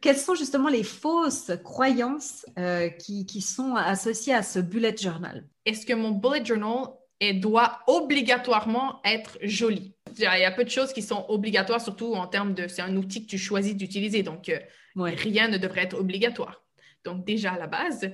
quelles sont justement les fausses croyances euh, qui, qui, sont associées à ce bullet journal? Est-ce que mon bullet journal doit obligatoirement être joli? Il y a peu de choses qui sont obligatoires, surtout en termes de... C'est un outil que tu choisis d'utiliser, donc euh, rien ne devrait être obligatoire. Donc déjà à la base.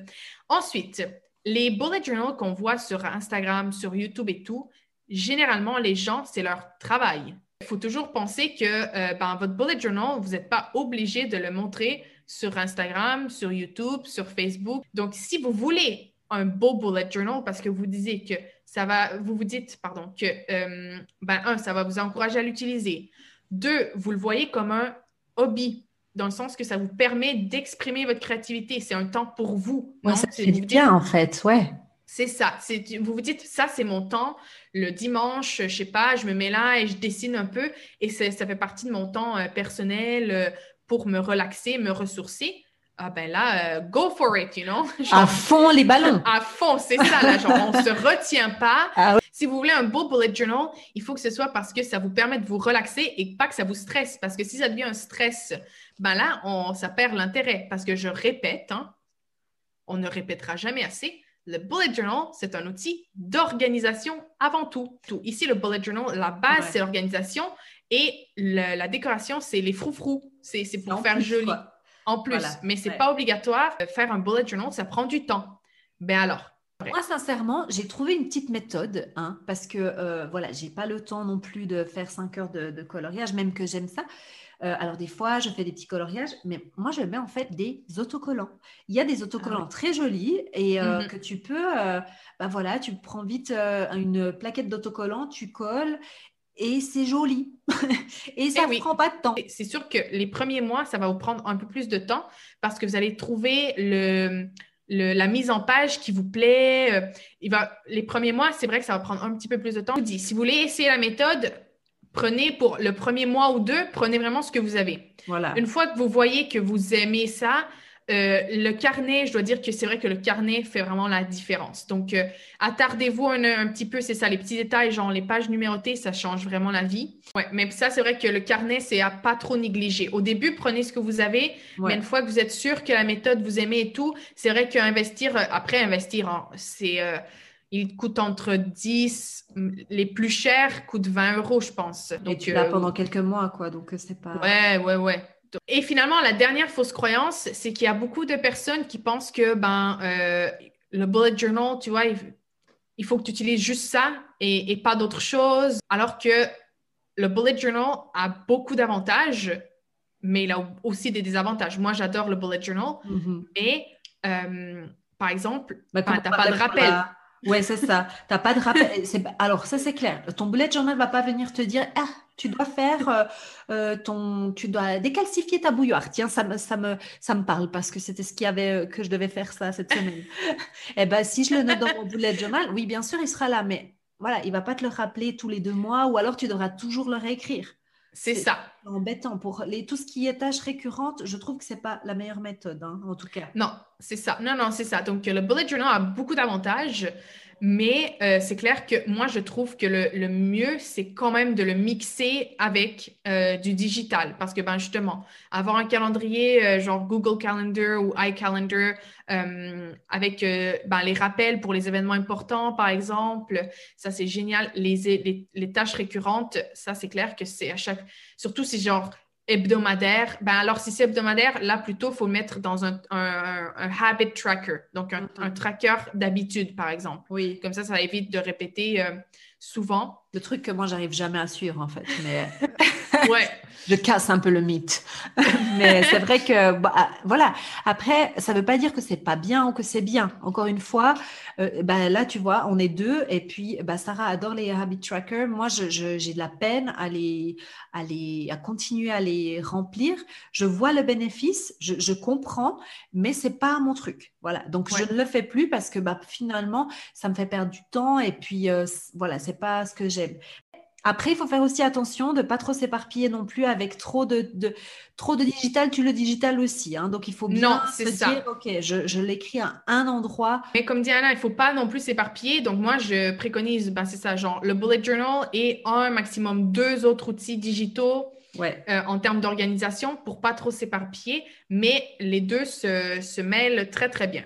Ensuite, les bullet journals qu'on voit sur Instagram, sur YouTube et tout, généralement, les gens, c'est leur travail. Il faut toujours penser que euh, ben, votre bullet journal, vous n'êtes pas obligé de le montrer sur Instagram, sur YouTube, sur Facebook. Donc, si vous voulez un beau bullet journal parce que vous disiez que ça va, vous vous dites, pardon, que, euh, ben, un, ça va vous encourager à l'utiliser. Deux, vous le voyez comme un hobby, dans le sens que ça vous permet d'exprimer votre créativité. C'est un temps pour vous. Moi, ça fait bien, en fait, ouais. C'est ça. Vous vous dites, ça, c'est mon temps. Le dimanche, je sais pas, je me mets là et je dessine un peu. Et ça fait partie de mon temps euh, personnel euh, pour me relaxer, me ressourcer. Ah ben là, euh, go for it, you know. à fond les ballons. À fond, c'est ça. Là, genre, on se retient pas. Ah si vous voulez un beau bullet journal, il faut que ce soit parce que ça vous permet de vous relaxer et pas que ça vous stresse. Parce que si ça devient un stress, ben là, on, ça perd l'intérêt. Parce que je répète, hein, on ne répétera jamais assez le bullet journal, c'est un outil d'organisation avant tout. tout. Ici, le bullet journal, la base, c'est l'organisation et la décoration, c'est les froufrous. C'est pour faire joli. En plus, mais c'est n'est pas obligatoire. Faire un bullet journal, ça prend du temps. Ben alors, moi, sincèrement, j'ai trouvé une petite méthode, hein, parce que euh, voilà, j'ai pas le temps non plus de faire 5 heures de, de coloriage, même que j'aime ça. Euh, alors des fois, je fais des petits coloriages, mais moi, je mets en fait des autocollants. Il y a des autocollants ah très jolis et euh, mhm. que tu peux, euh, bah voilà, tu prends vite une plaquette d'autocollants, tu colles et c'est joli. et ça ne eh prend pas de temps. C'est sûr que les premiers mois, ça va vous prendre un peu plus de temps parce que vous allez trouver le, la mise en page qui vous plaît. il va, les premiers mois, c'est vrai que ça va prendre un petit peu plus de temps. Je vous dis, si vous voulez essayer la méthode, prenez pour le premier mois ou deux, prenez vraiment ce que vous avez. Voilà. Une fois que vous voyez que vous aimez ça, euh, le carnet, je dois dire que c'est vrai que le carnet fait vraiment la différence. Donc, euh, attardez-vous un, petit peu, c'est ça, les petits détails, genre les pages numérotées, ça change vraiment la vie. Ouais, mais ça, c'est vrai que le carnet, c'est à pas trop négliger. Au début, prenez ce que vous avez, mais une fois que vous êtes sûr que la méthode vous aimez et tout, c'est vrai qu'investir, euh, après investir, c'est il coûte entre 10, les plus chers coûtent 20 euros, je pense. Donc, Et tu l'as pendant quelques mois, quoi, donc c'est pas... Ouais, ouais, ouais. Et finalement, la dernière fausse croyance, c'est qu'il y a beaucoup de personnes qui pensent que ben, euh, le bullet journal, tu vois, il, faut que tu utilises juste ça et, pas d'autre chose, alors que le bullet journal a beaucoup d'avantages, mais il a aussi des désavantages. Moi, j'adore le bullet journal, mm-hmm. mais par exemple, bah, ben, tu n'as pas de rappel. Ouais, c'est ça. T'as pas de rappel. Alors, ça, c'est clair. Ton bullet journal va pas venir te dire Ah, tu dois faire euh, euh, ton. Tu dois décalcifier ta bouilloire. Tiens, ça me, ça me, ça me parle parce que c'était ce qu'il y avait euh, que je devais faire ça cette semaine. eh ben, si je le note dans mon bullet journal, oui, bien sûr, il sera là. Mais voilà, il va pas te le rappeler tous les deux mois ou alors tu devras toujours le réécrire. C'est ça. embêtant. Pour les, tout ce qui est tâches récurrentes, je trouve que ce n'est pas la meilleure méthode, hein, en tout cas. Non, c'est ça. Non, non, c'est ça. Donc, le bullet journal a beaucoup d'avantages. Mais euh, c'est clair que moi, je trouve que le, mieux, c'est quand même de le mixer avec euh, du digital. Parce que, ben, justement, avoir un calendrier euh, genre Google Calendar ou iCalendar avec ben, les rappels pour les événements importants, par exemple, ça, c'est génial. Les, les, les, tâches récurrentes, ça, c'est clair que c'est à chaque... Surtout si, genre, hebdomadaire, ben alors si c'est hebdomadaire, là plutôt, il faut le mettre dans un, un, habit tracker, donc un, un tracker d'habitude, par exemple. Oui. Comme ça, ça évite de répéter euh, souvent. Le truc que moi, j'arrive jamais à suivre, en fait. Mais ouais. je casse un peu le mythe. mais c'est vrai que, bah, ah, voilà. Après, ça ne veut pas dire que c'est pas bien ou que c'est bien. Encore une fois, euh, bah, là, tu vois, on est deux. Et puis, bah, Sarah adore les habit trackers. Moi, j'ai de la peine à les, à les, à continuer à les remplir. Je vois le bénéfice, je, je comprends, mais c'est pas mon truc. Voilà. Donc, je ne le fais plus parce que, bah, finalement, ça me fait perdre du temps. Et puis, euh, voilà, c'est pas ce que j'aime. Après, il faut faire aussi attention de pas trop s'éparpiller non plus avec trop de, trop de digital. Tu le digital aussi, hein. donc il faut bien se dire, ok, je, l'écris à un endroit. Mais comme dit Anna, il faut pas non plus s'éparpiller. Donc moi, je préconise, ben, c'est ça, genre le bullet journal et un maximum deux autres outils digitaux Ouais. euh, en termes d'organisation pour pas trop s'éparpiller, mais les deux se, se mêlent très, très bien.